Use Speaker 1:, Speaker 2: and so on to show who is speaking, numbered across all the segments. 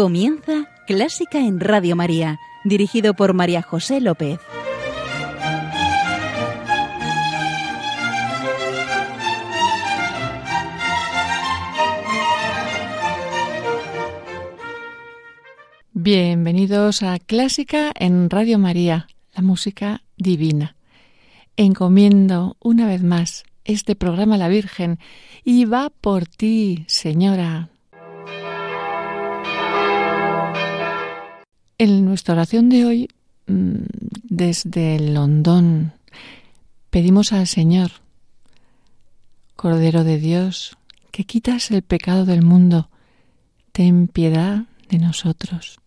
Speaker 1: Comienza Clásica en Radio María, dirigido por María José López.
Speaker 2: Bienvenidos a Clásica en Radio María, la música divina. Encomiendo una vez más este programa a la Virgen y va por ti, Señora. En nuestra oración de hoy, mm, desde Londón, pedimos al Señor, Cordero de Dios, que quitas el pecado del mundo, ten piedad de nosotros.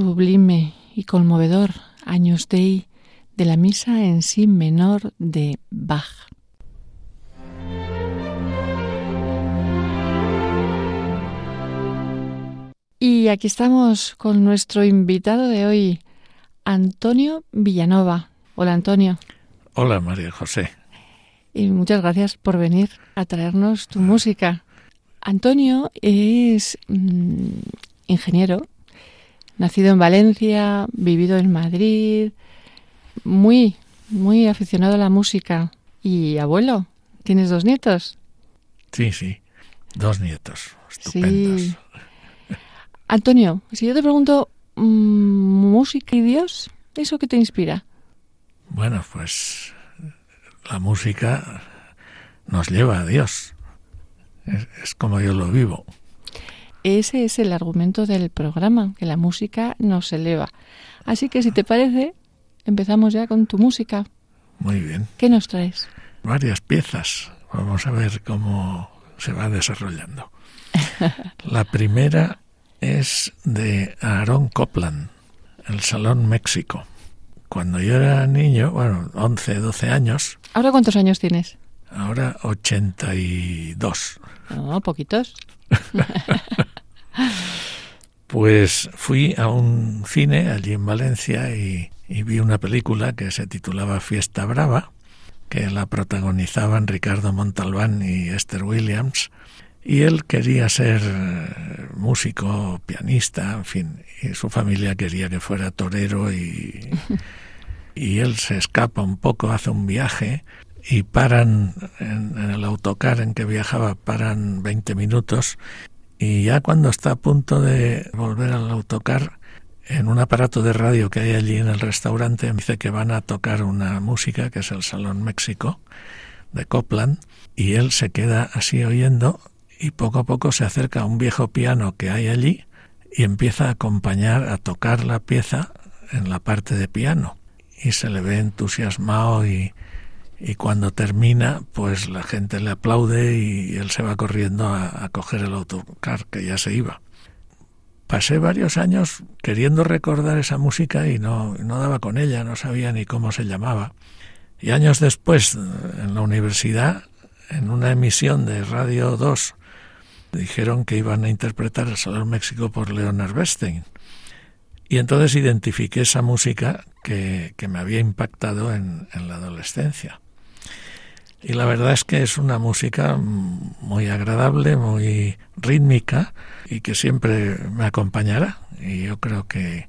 Speaker 2: Sublime y conmovedor Años Dei de la misa en sí menor de Bach. Y aquí estamos con nuestro invitado de hoy, Antonio Villanova. Hola Antonio.
Speaker 3: Hola María José.
Speaker 2: Y muchas gracias por venir a traernos tu música. Antonio es mm, ingeniero, nacido en Valencia, vivido en Madrid, muy, muy aficionado a la música. Y abuelo, ¿tienes dos nietos?
Speaker 3: Sí, sí, dos nietos, estupendos. Sí.
Speaker 2: Antonio, si yo te pregunto, mm, ¿música y Dios? ¿Eso qué te inspira?
Speaker 3: Bueno, pues la música nos lleva a Dios. Es, como yo lo vivo.
Speaker 2: Ese es el argumento del programa, que la música nos eleva. Así que si te parece, empezamos ya con tu música.
Speaker 3: Muy bien.
Speaker 2: ¿Qué nos traes?
Speaker 3: Varias piezas. Vamos a ver cómo se va desarrollando. La primera es de Aaron Copland, El Salón México. Cuando yo era niño, bueno, 11, 12 años.
Speaker 2: ¿Ahora cuántos años tienes?
Speaker 3: Ahora 82.
Speaker 2: No, poquitos.
Speaker 3: pues fui a un cine allí en Valencia y, y vi una película que se titulaba Fiesta Brava, que la protagonizaban Ricardo Montalbán y Esther Williams. Y él quería ser eh, músico, pianista, en fin, y su familia quería que fuera torero y, y él se escapa un poco, hace un viaje y paran en, en, el autocar en que viajaba, paran 20 minutos y ya cuando está a punto de volver al autocar, en un aparato de radio que hay allí en el restaurante, dice que van a tocar una música que es el Salón México de Copland y él se queda así oyendo y poco a poco se acerca a un viejo piano que hay allí y empieza a acompañar, a tocar la pieza en la parte de piano. Y se le ve entusiasmado y, y cuando termina, pues la gente le aplaude y él se va corriendo a, coger el autocar que ya se iba. Pasé varios años queriendo recordar esa música y no, no daba con ella, no sabía ni cómo se llamaba. Y años después, en la universidad, en una emisión de Radio 2, dijeron que iban a interpretar el Salón México por Leonard Bernstein. Y entonces identifiqué esa música que, que me había impactado en, la adolescencia. Y la verdad es que es una música muy agradable, muy rítmica y que siempre me acompañará. Y yo creo que,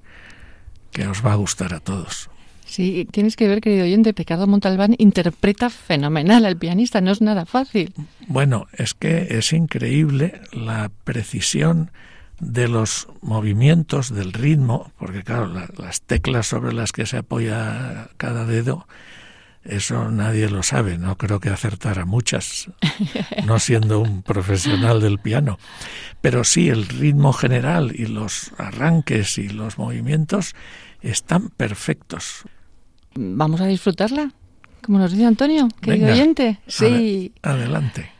Speaker 3: que os va a gustar a todos.
Speaker 2: Sí, tienes que ver, querido oyente, Ricardo Montalbán interpreta fenomenal al pianista, no es nada fácil.
Speaker 3: Bueno, es que es increíble la precisión de los movimientos, del ritmo, porque claro, la, las teclas sobre las que se apoya cada dedo, eso nadie lo sabe, no creo que acertara muchas, no siendo un profesional del piano. Pero sí, el ritmo general y los arranques y los movimientos están perfectos
Speaker 2: vamos a disfrutarla, como nos dice Antonio, querido
Speaker 3: Venga,
Speaker 2: oyente. Sí.
Speaker 3: Adelante.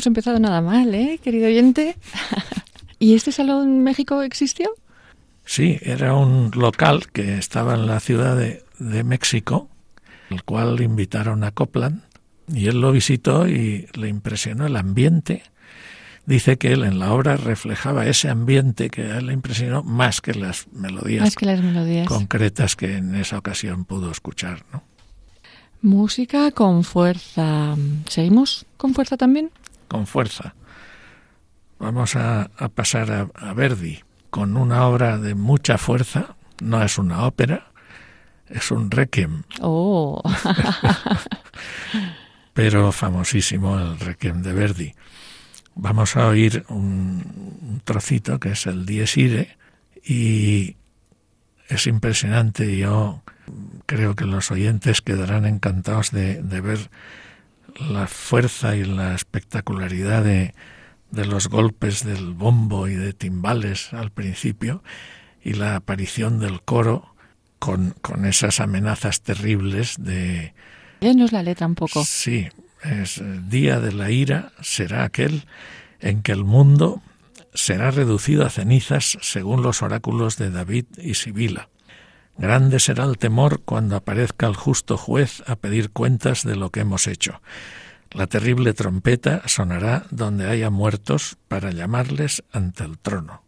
Speaker 2: Hemos empezado nada mal, ¿eh, querido oyente? ¿Y este salón México existió?
Speaker 3: Sí, era un local que estaba en la ciudad de, de México, el cual invitaron a Copland, y él lo visitó y le impresionó el ambiente. Dice que él en la obra reflejaba ese ambiente que a él le impresionó más que las melodías,
Speaker 2: Más que las melodías.
Speaker 3: concretas que en esa ocasión pudo escuchar. ¿no?
Speaker 2: Música con fuerza. ¿Seguimos con fuerza también?
Speaker 3: Con fuerza. Vamos a, a pasar a, a Verdi con una obra de mucha fuerza. No es una ópera, es un requiem,
Speaker 2: Oh,
Speaker 3: pero famosísimo el requiem de Verdi. Vamos a oír un, un trocito que es el Dies Irae y es impresionante. Yo creo que los oyentes quedarán encantados de, de ver la fuerza y la espectacularidad de, de los golpes del bombo y de timbales al principio y la aparición del coro con, con esas amenazas terribles de,
Speaker 2: léenos la letra un poco.
Speaker 3: Sí, es el día de la ira será aquel en que el mundo será reducido a cenizas según los oráculos de David y Sibila. Grande será el temor cuando aparezca el justo juez a pedir cuentas de lo que hemos hecho. La terrible trompeta sonará donde haya muertos para llamarles ante el trono.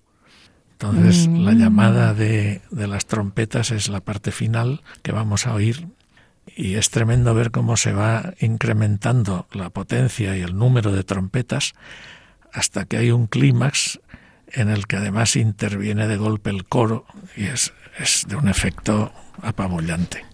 Speaker 3: Entonces,
Speaker 2: Mm.
Speaker 3: la llamada de, de las trompetas es la parte final que vamos a oír y es tremendo ver cómo se va incrementando la potencia y el número de trompetas hasta que hay un clímax en el que además interviene de golpe el coro y es, es de un efecto apabullante.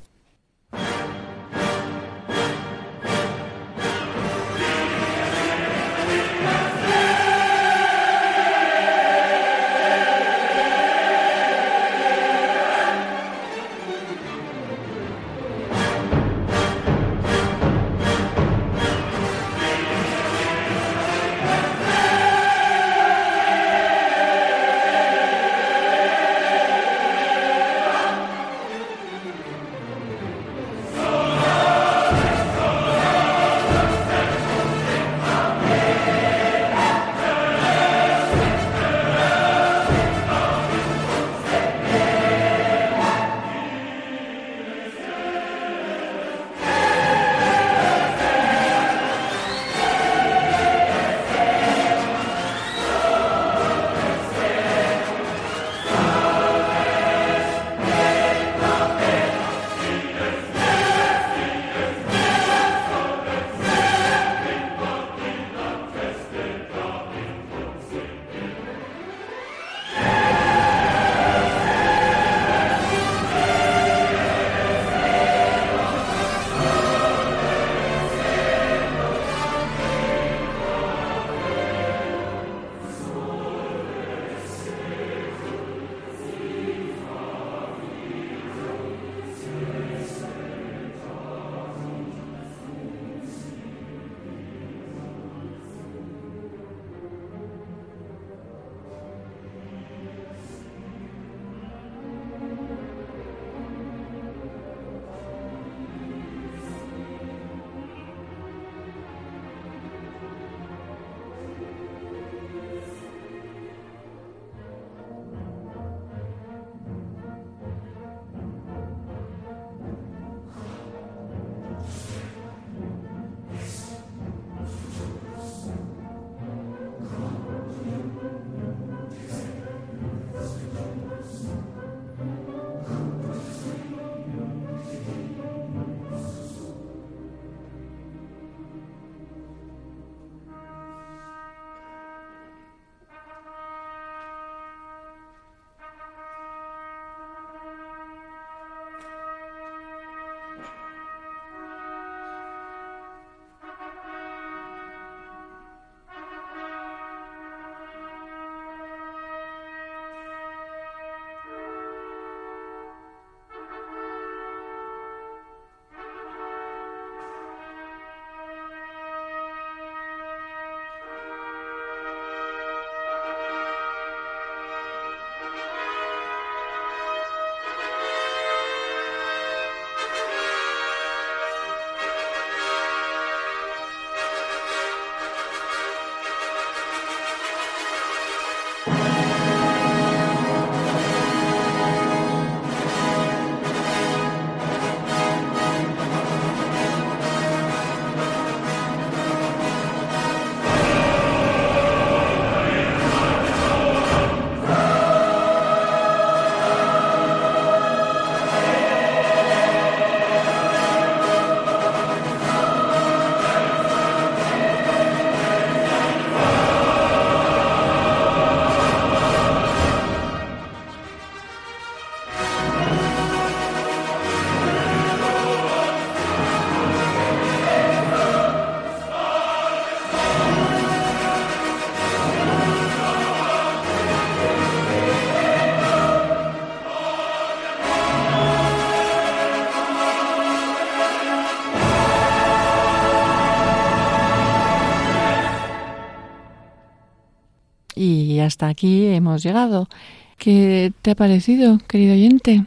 Speaker 2: Y hasta aquí hemos llegado. ¿Qué te ha parecido, querido oyente?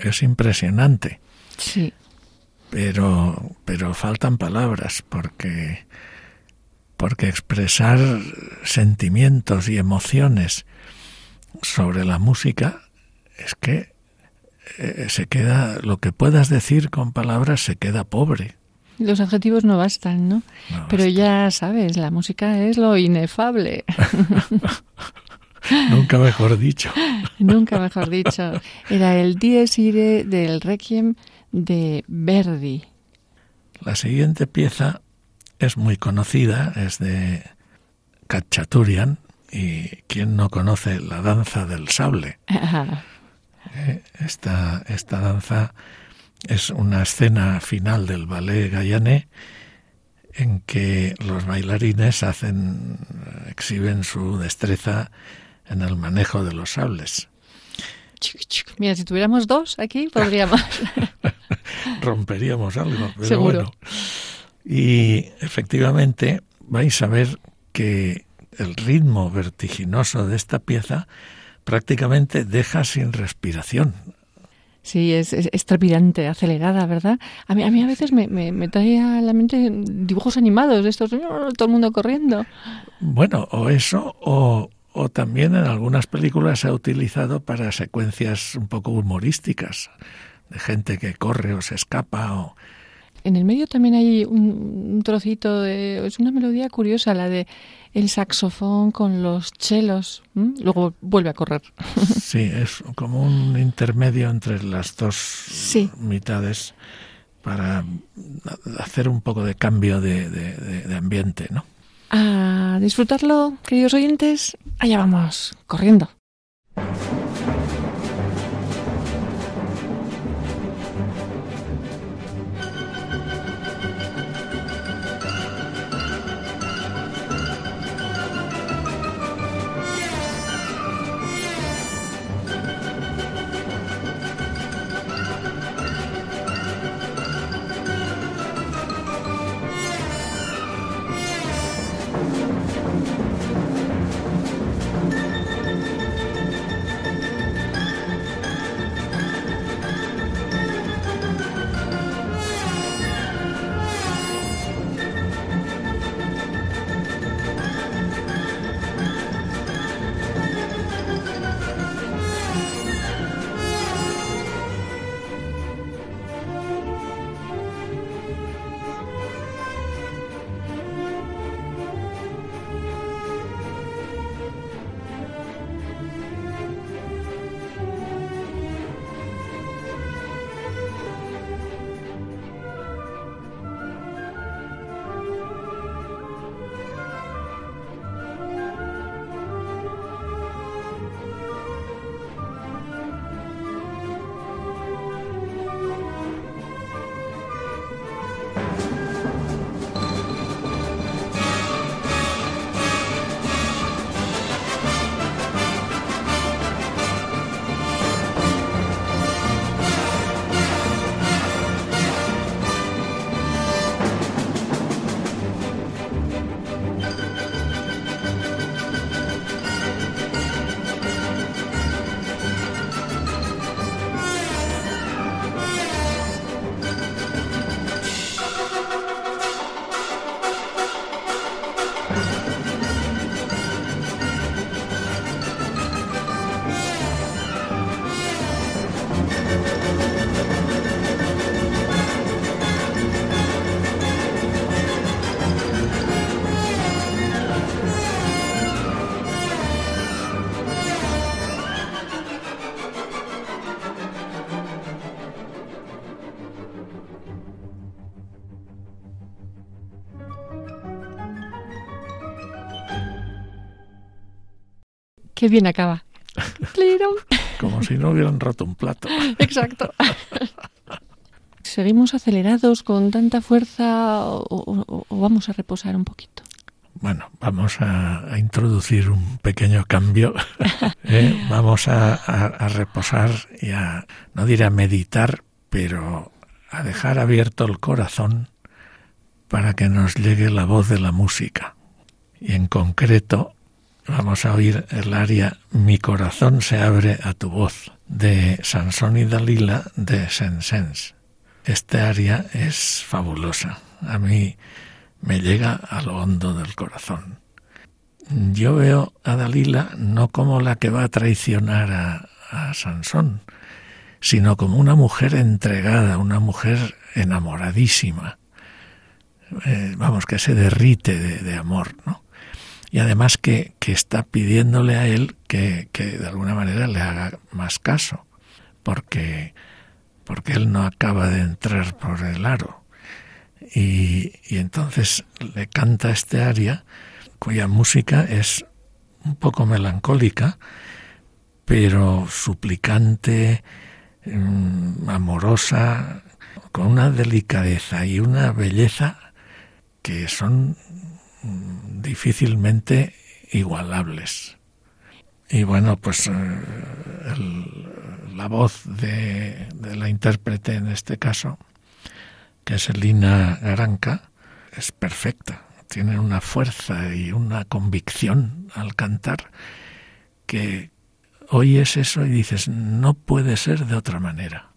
Speaker 3: Es impresionante.
Speaker 2: Sí.
Speaker 3: Pero, pero faltan palabras porque, porque expresar sentimientos y emociones sobre la música es que eh, se queda, lo que puedas decir con palabras se queda pobre.
Speaker 2: Los adjetivos no bastan, ¿no? Pero ya sabes, la música es lo inefable.
Speaker 3: Nunca mejor dicho.
Speaker 2: Nunca mejor dicho. Era el Dies Irae del Requiem de Verdi.
Speaker 3: La siguiente pieza es muy conocida, es de Kachaturian, y quien no conoce la danza del sable. Eh, esta, esta danza es una escena final del ballet Gallané en que los bailarines hacen exhiben su destreza en el manejo de los sables.
Speaker 2: Mira, si tuviéramos dos aquí podríamos
Speaker 3: romperíamos algo, pero bueno. Y efectivamente vais a ver que el ritmo vertiginoso de esta pieza prácticamente deja sin respiración
Speaker 2: Sí, es, es, acelerada, ¿verdad? A mí, a mí a veces me, me, trae a la mente dibujos animados de estos, todo el mundo corriendo.
Speaker 3: Bueno, o eso, o, o también en algunas películas se ha utilizado para secuencias un poco humorísticas, de gente que corre o se escapa o
Speaker 2: en el medio también hay un, trocito de es una melodía curiosa la de el saxofón con los chelos luego vuelve a correr.
Speaker 3: Sí es como un intermedio entre las dos mitades para hacer un poco de cambio de, de ambiente no
Speaker 2: a disfrutarlo queridos oyentes. Allá vamos corriendo Qué bien acaba.
Speaker 3: Como si no hubieran roto un plato.
Speaker 2: Exacto. ¿Seguimos acelerados con tanta fuerza o, vamos a reposar un poquito?
Speaker 3: Bueno, vamos a, introducir un pequeño cambio. ¿eh? Vamos a, a, reposar y a, no diré a meditar, pero a dejar abierto el corazón para que nos llegue la voz de la música. Y en concreto vamos a oír el aria Mi corazón se abre a tu voz de Sansón y Dalila de Sensens. Este aria es fabulosa. A mí me llega a lo hondo del corazón. Yo veo a Dalila no como la que va a traicionar a, Sansón, sino como una mujer entregada, una mujer enamoradísima, eh, vamos, que se derrite de, amor, ¿no? Y además que, que, está pidiéndole a él que, que de alguna manera le haga más caso, porque, porque él no acaba de entrar por el aro. Y, y entonces le canta este aria cuya música es un poco melancólica, pero suplicante, mm, amorosa, con una delicadeza y una belleza que son difícilmente igualables. Y bueno, pues eh, la voz de, de, la intérprete en este caso, que es Elina Garanca, es perfecta. Tiene una fuerza y una convicción al cantar que oyes eso y dices, no puede ser de otra manera.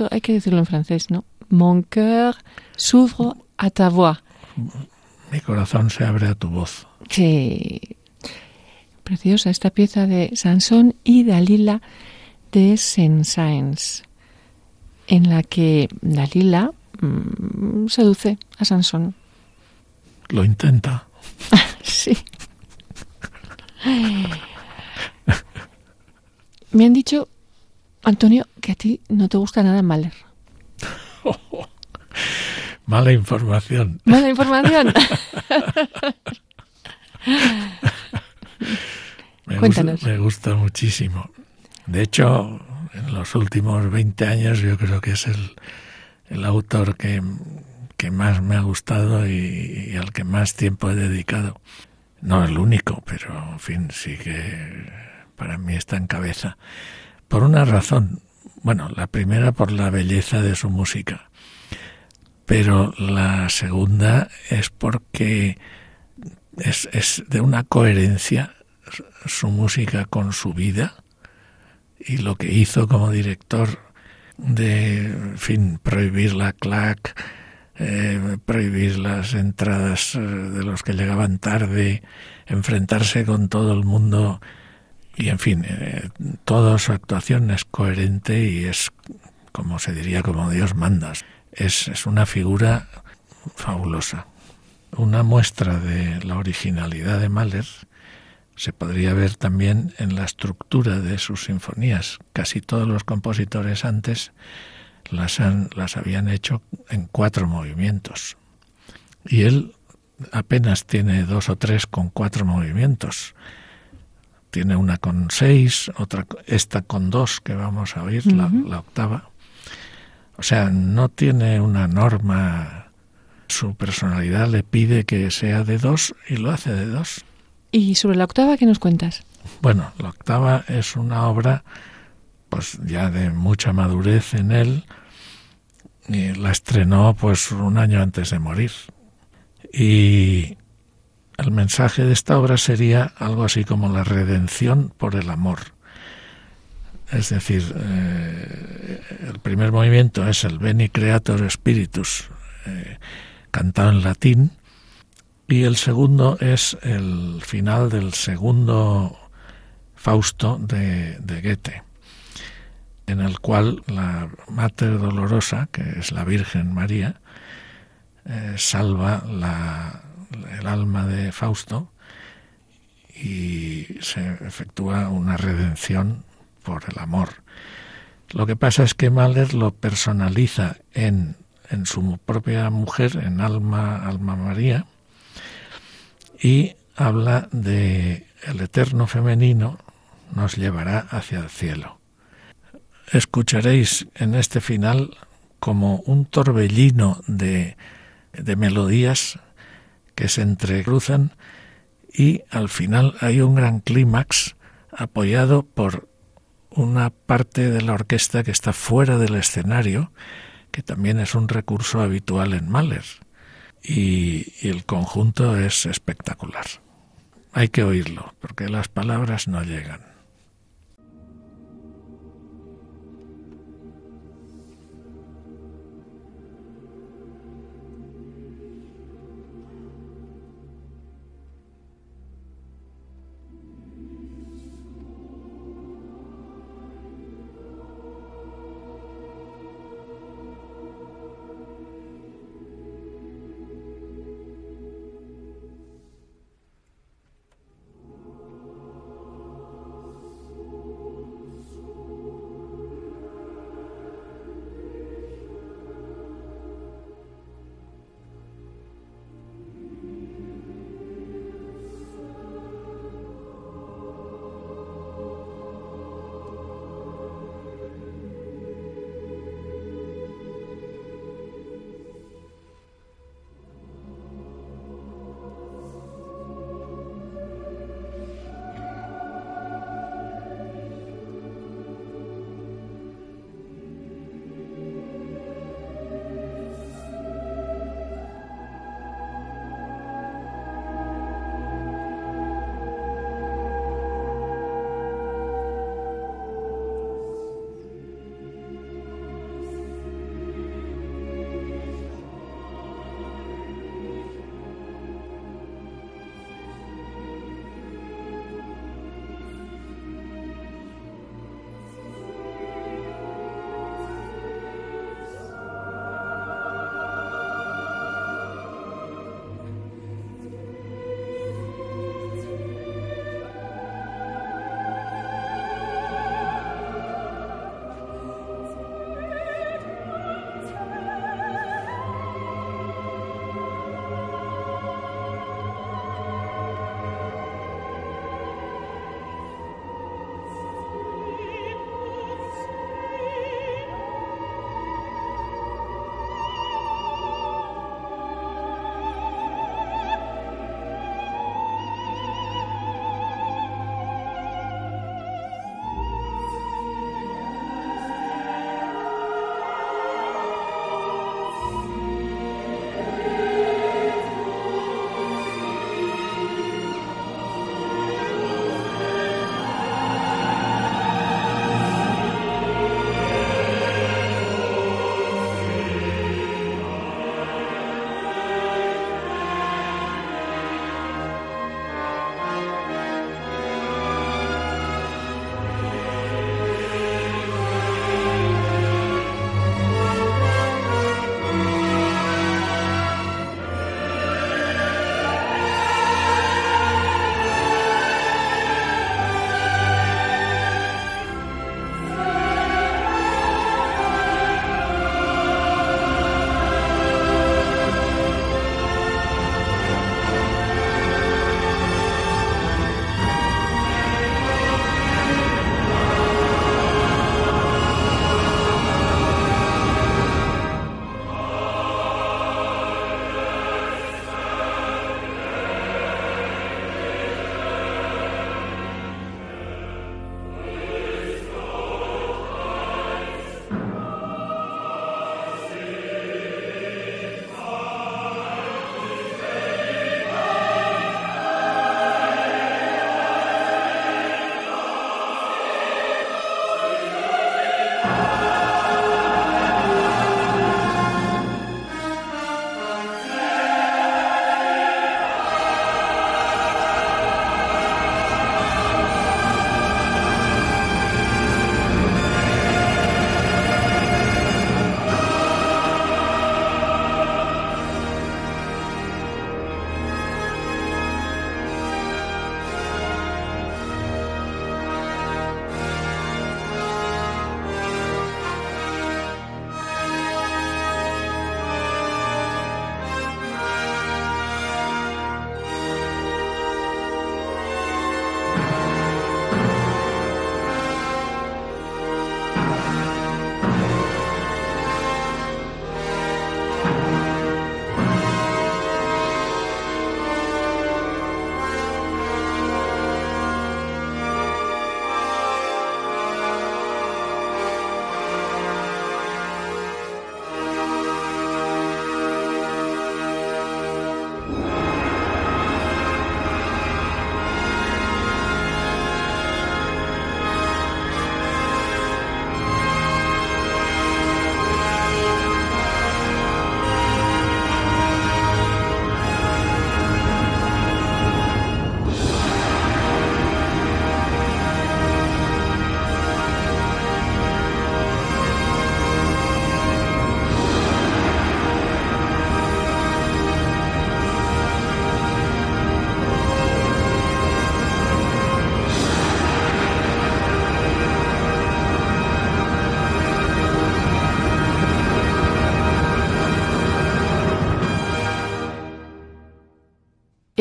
Speaker 2: Esto hay que decirlo en francés, ¿no? Mon cœur s'ouvre à ta voix.
Speaker 3: Mi corazón se abre a tu voz.
Speaker 2: Sí. Preciosa esta pieza de Sansón y Dalila de Saint-Saëns, en la que Dalila mm, seduce a Sansón.
Speaker 3: Lo intenta.
Speaker 2: sí. Me han dicho, Antonio, que a ti no te gusta nada Mahler.
Speaker 3: Mala información.
Speaker 2: Mala información.
Speaker 3: me,
Speaker 2: Cuéntanos.
Speaker 3: Gusta, me gusta muchísimo. De hecho, en los últimos 20 años yo creo que es el, el autor que, que, más me ha gustado y, y, al que más tiempo he dedicado. No el único, pero en fin, sí que para mí está en cabeza. Por una razón. Bueno, la primera por la belleza de su música. Pero la segunda es porque es, es de una coherencia su música con su vida y lo que hizo como director de, en fin, prohibir la clac, eh, prohibir las entradas de los que llegaban tarde, enfrentarse con todo el mundo y, en fin, eh, toda su actuación es coherente y es, como se diría, como Dios manda. Es, es una figura fabulosa. Una muestra de la originalidad de Mahler se podría ver también en la estructura de sus sinfonías. Casi todos los compositores antes las, han, las habían hecho en cuatro movimientos. Y él apenas tiene dos o tres con cuatro movimientos. Tiene una con seis, otra esta con dos que vamos a oír, uh -huh. la, la octava. O sea, no tiene una norma. Su personalidad le pide que sea de dos y lo hace de dos.
Speaker 2: ¿Y sobre la octava qué nos cuentas?
Speaker 3: Bueno, la octava es una obra pues ya de mucha madurez en él y la estrenó pues un año antes de morir. Y el mensaje de esta obra sería algo así como la redención por el amor. Es decir, eh, el primer movimiento es el Beni Creator Spiritus, eh, cantado en latín, y el segundo es el final del segundo Fausto de, de Goethe, en el cual la Mater Dolorosa, que es la Virgen María, eh, salva la, el alma de Fausto y se efectúa una redención por el amor. Lo que pasa es que Mahler lo personaliza en, en su propia mujer, en Alma, Alma María, y habla de el eterno femenino nos llevará hacia el cielo. Escucharéis en este final como un torbellino de, de melodías que se entrecruzan y al final hay un gran clímax apoyado por una parte de la orquesta que está fuera del escenario, que también es un recurso habitual en Mahler y, y, el conjunto es espectacular. Hay que oírlo, porque las palabras no llegan.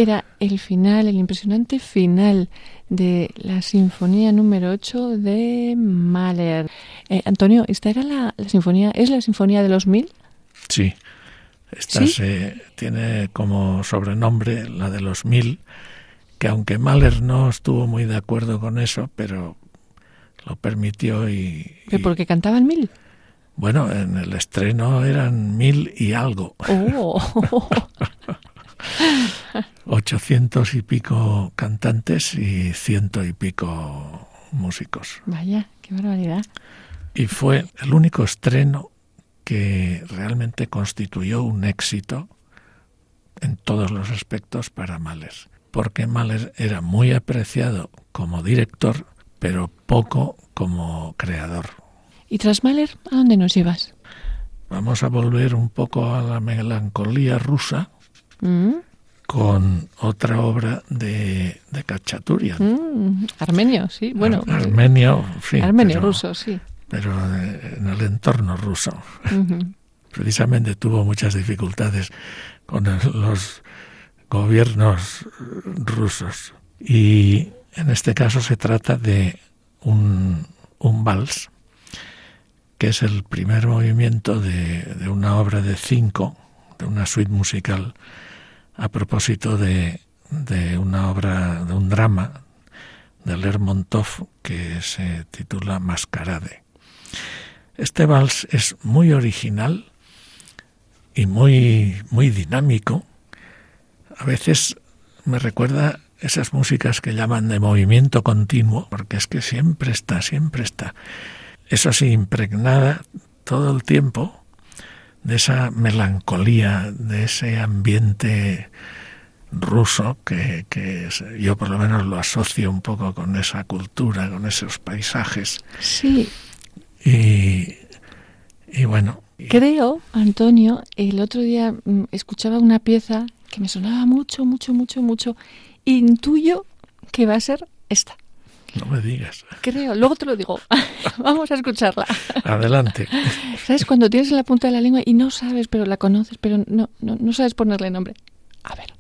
Speaker 2: Era el final, el impresionante final de la sinfonía número 8 de Mahler. Eh, Antonio, ¿esta era la, sinfonía? ¿Es la sinfonía de los mil?
Speaker 3: Sí. Esta se tiene como sobrenombre la de los mil, que aunque Mahler no estuvo muy de acuerdo con eso, pero lo permitió y...
Speaker 2: ¿Pero porque cantaban mil?
Speaker 3: Bueno, en el estreno eran mil y algo.
Speaker 2: Oh.
Speaker 3: Ochocientos y pico cantantes y ciento y pico músicos.
Speaker 2: Vaya, qué barbaridad.
Speaker 3: Y fue el único estreno que realmente constituyó un éxito en todos los aspectos para Mahler, porque Mahler era muy apreciado como director, pero poco como creador.
Speaker 2: ¿Y tras Mahler, a dónde nos llevas?
Speaker 3: Vamos a volver un poco a la melancolía rusa mm. con otra obra de, de Kachaturian.
Speaker 2: Mm, armenio, sí, bueno.
Speaker 3: armenio, sí.
Speaker 2: Armenio, ruso, sí.
Speaker 3: Pero en el entorno ruso. Precisamente tuvo muchas dificultades con los gobiernos rusos. Y en este caso se trata de un, un vals que es el primer movimiento de, una obra de cinco, de una suite musical, a propósito de, de una obra, de un drama de Lermontov que se titula Mascarade. Este vals es muy original y muy, muy dinámico. A veces me recuerda esas músicas que llaman de movimiento continuo, porque es que siempre está, siempre está eso sí, impregnada todo el tiempo de esa melancolía, de ese ambiente ruso que, yo por lo menos lo asocio un poco con esa cultura, con esos paisajes.
Speaker 2: Sí.
Speaker 3: Y, y bueno.
Speaker 2: Creo, Antonio, el otro día mm, escuchaba una pieza que me sonaba mucho, mucho, mucho, mucho. Intuyo que va a ser esta.
Speaker 3: No me digas.
Speaker 2: Creo, luego te lo digo. Vamos a escucharla.
Speaker 3: Adelante.
Speaker 2: ¿Sabes cuando tienes en la punta de la lengua y no sabes, pero la conoces, pero no, no, no sabes ponerle nombre? A ver.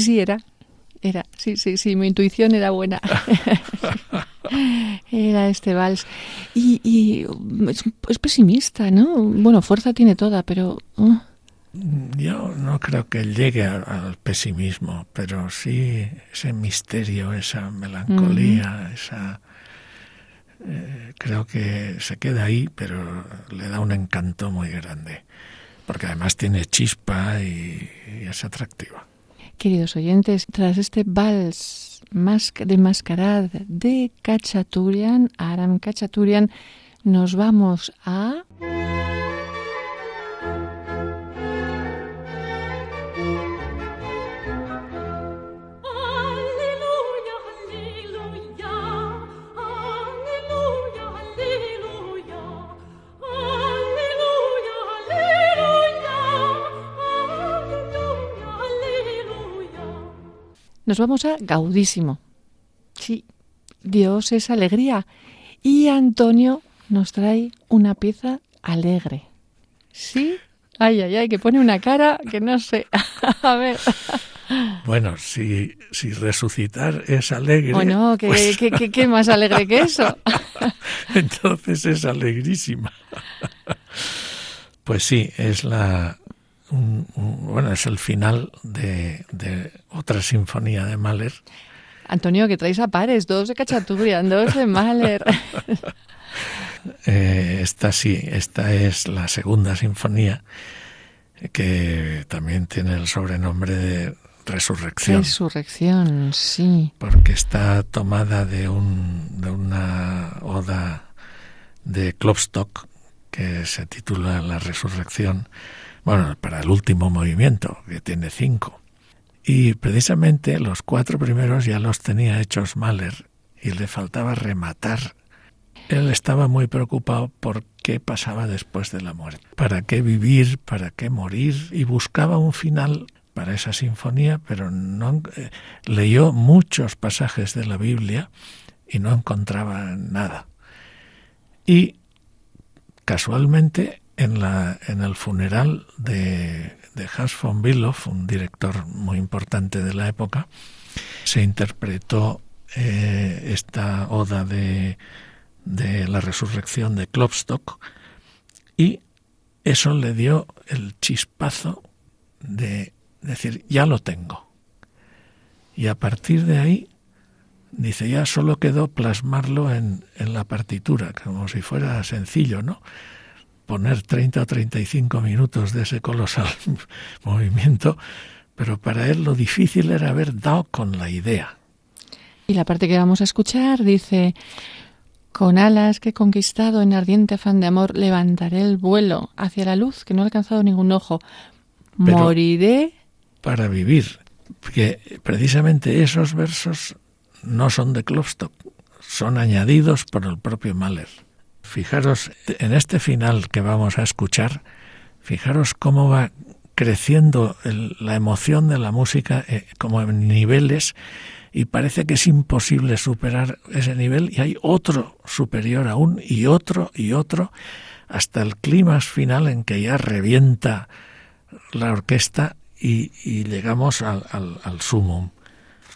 Speaker 2: Sí, era. Era, sí, sí, sí, mi intuición era buena. era este vals. Y, es, pesimista, ¿no? Bueno, fuerza tiene toda, pero... Uh.
Speaker 3: Yo no creo que llegue al, pesimismo, pero sí ese misterio, esa melancolía, esa... Eh, creo que se queda ahí, pero le da un encanto muy grande, porque además tiene chispa y es atractiva.
Speaker 2: Queridos oyentes, tras este vals de mascarad de Cachaturian, Aram Cachaturian, nos vamos a... Nos vamos a Gaudísimo. Sí, Dios es alegría. Y Antonio nos trae una pieza alegre. ¿Sí? Ay, ay, ay, que pone una cara que no sé. a ver.
Speaker 3: Bueno, si, si resucitar es alegre.
Speaker 2: Bueno, ¿qué, pues ¿qué, qué, más alegre que eso?
Speaker 3: Entonces es alegrísima. Pues sí, es la, bueno, es el final de, otra sinfonía de Mahler.
Speaker 2: Antonio, que traes a pares, dos de Cachaturian, dos de Mahler.
Speaker 3: eh, esta sí, esta es la segunda sinfonía que también tiene el sobrenombre de Resurrección.
Speaker 2: Resurrección, sí.
Speaker 3: Porque está tomada de, un, de una oda de Klopstock que se titula La Resurrección bueno, para el último movimiento, que tiene cinco. Y precisamente los cuatro primeros ya los tenía hechos Mahler y le faltaba rematar. Él estaba muy preocupado por qué pasaba después de la muerte, para qué vivir, para qué morir, y buscaba un final para esa sinfonía, pero no eh, leyó muchos pasajes de la Biblia y no encontraba nada. Y casualmente en, la, en el funeral de, de Hans von Bülow, un director muy importante de la época, se interpretó eh, esta oda de, de la resurrección de Klopstock y eso le dio el chispazo de decir, ya lo tengo. Y a partir de ahí, dice, ya solo quedó plasmarlo en, en la partitura, como si fuera sencillo, ¿no? Poner 30 o 35 minutos de ese colosal movimiento, pero para él lo difícil era haber dado con la idea.
Speaker 2: Y la parte que vamos a escuchar dice, con alas que he conquistado en ardiente afán de amor, levantaré el vuelo hacia la luz que no ha alcanzado ningún ojo. Moriré.
Speaker 3: Para vivir. Que precisamente esos versos no son de Klopstock, son añadidos por el propio Mahler. Fijaros, en este final que vamos a escuchar, fijaros cómo va creciendo la emoción de la música eh, como en niveles y parece que es imposible superar ese nivel y hay otro superior aún y otro y otro hasta el clima final en que ya revienta la orquesta y, llegamos al, al, sumum.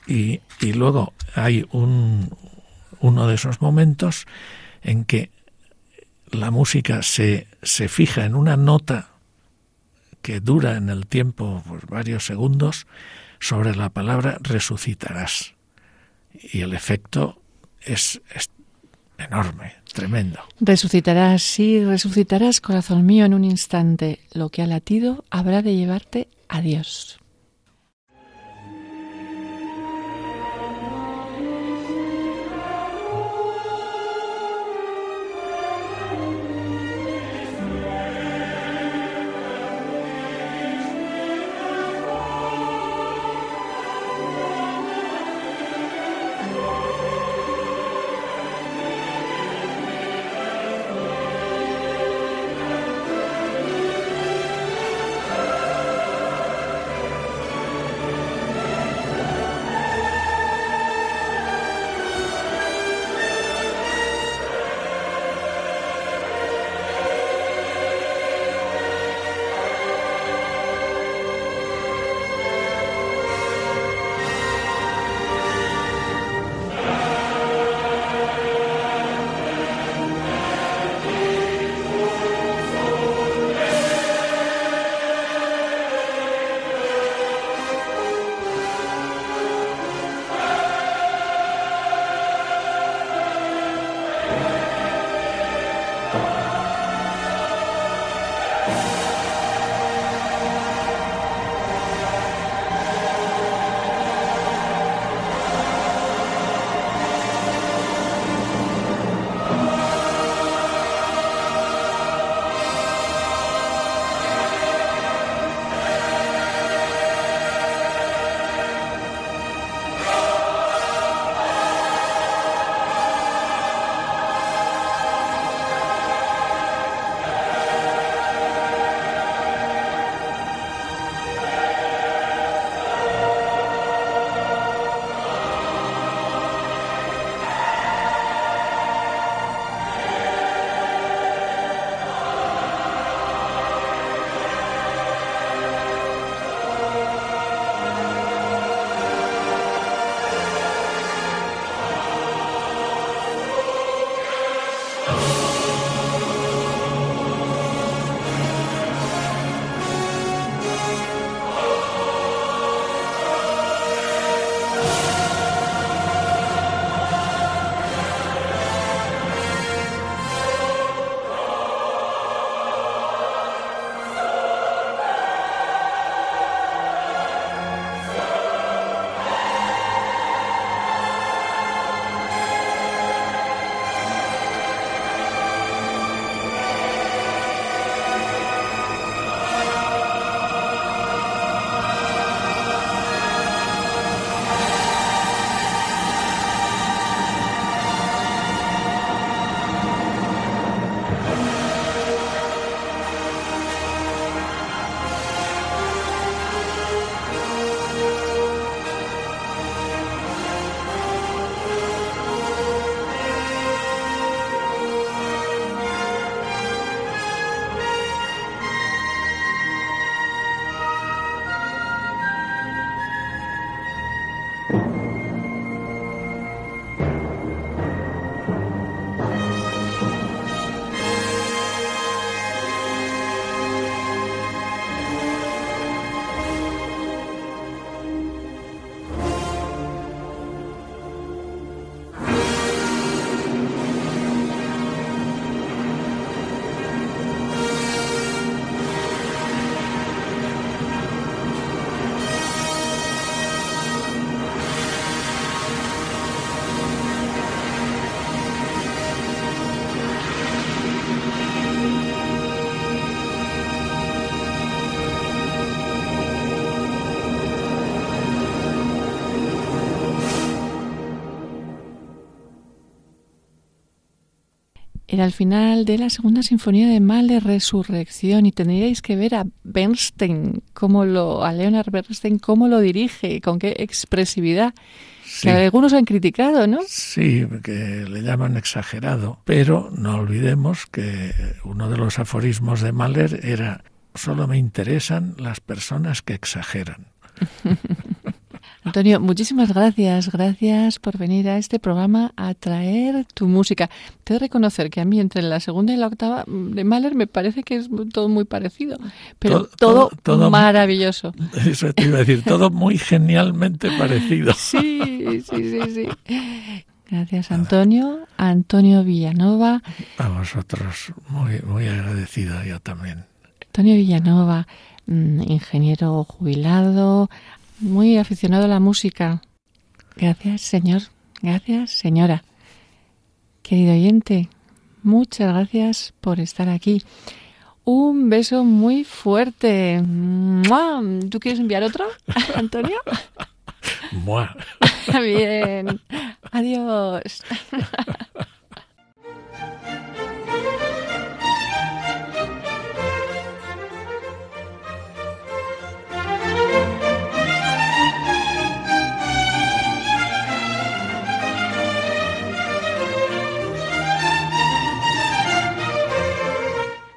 Speaker 3: Y, y, luego hay un, uno de esos momentos en que la música se, se fija en una nota que dura en el tiempo varios segundos sobre la palabra resucitarás. Y el efecto es, es enorme, tremendo.
Speaker 2: Resucitarás, sí, resucitarás, corazón mío, en un instante. Lo que ha latido habrá de llevarte a Dios. Era el final de la segunda sinfonía de Mahler, Resurrección, y tendríais que ver a Bernstein, cómo lo, a Leonard Bernstein, cómo lo dirige, con qué expresividad. Que algunos han criticado, ¿no?
Speaker 3: Sí, que le llaman exagerado, pero no olvidemos que uno de los aforismos de Mahler era solo me interesan las personas que exageran.
Speaker 2: Antonio, muchísimas gracias. Gracias por venir a este programa a traer tu música. Te he de reconocer que a mí entre la segunda y la octava de Mahler me parece que es todo muy parecido, pero todo, maravilloso.
Speaker 3: Eso te iba a decir, todo muy genialmente parecido.
Speaker 2: Sí, sí, sí, sí. Gracias, Antonio. Antonio Villanova.
Speaker 3: A vosotros, muy, muy agradecido yo también.
Speaker 2: Antonio Villanova, mm, ingeniero jubilado, muy aficionado a la música. Gracias, señor. Gracias, señora. Querido oyente, muchas gracias por estar aquí. Un beso muy fuerte. ¿Tú quieres enviar otro, Antonio? Bien. Adiós.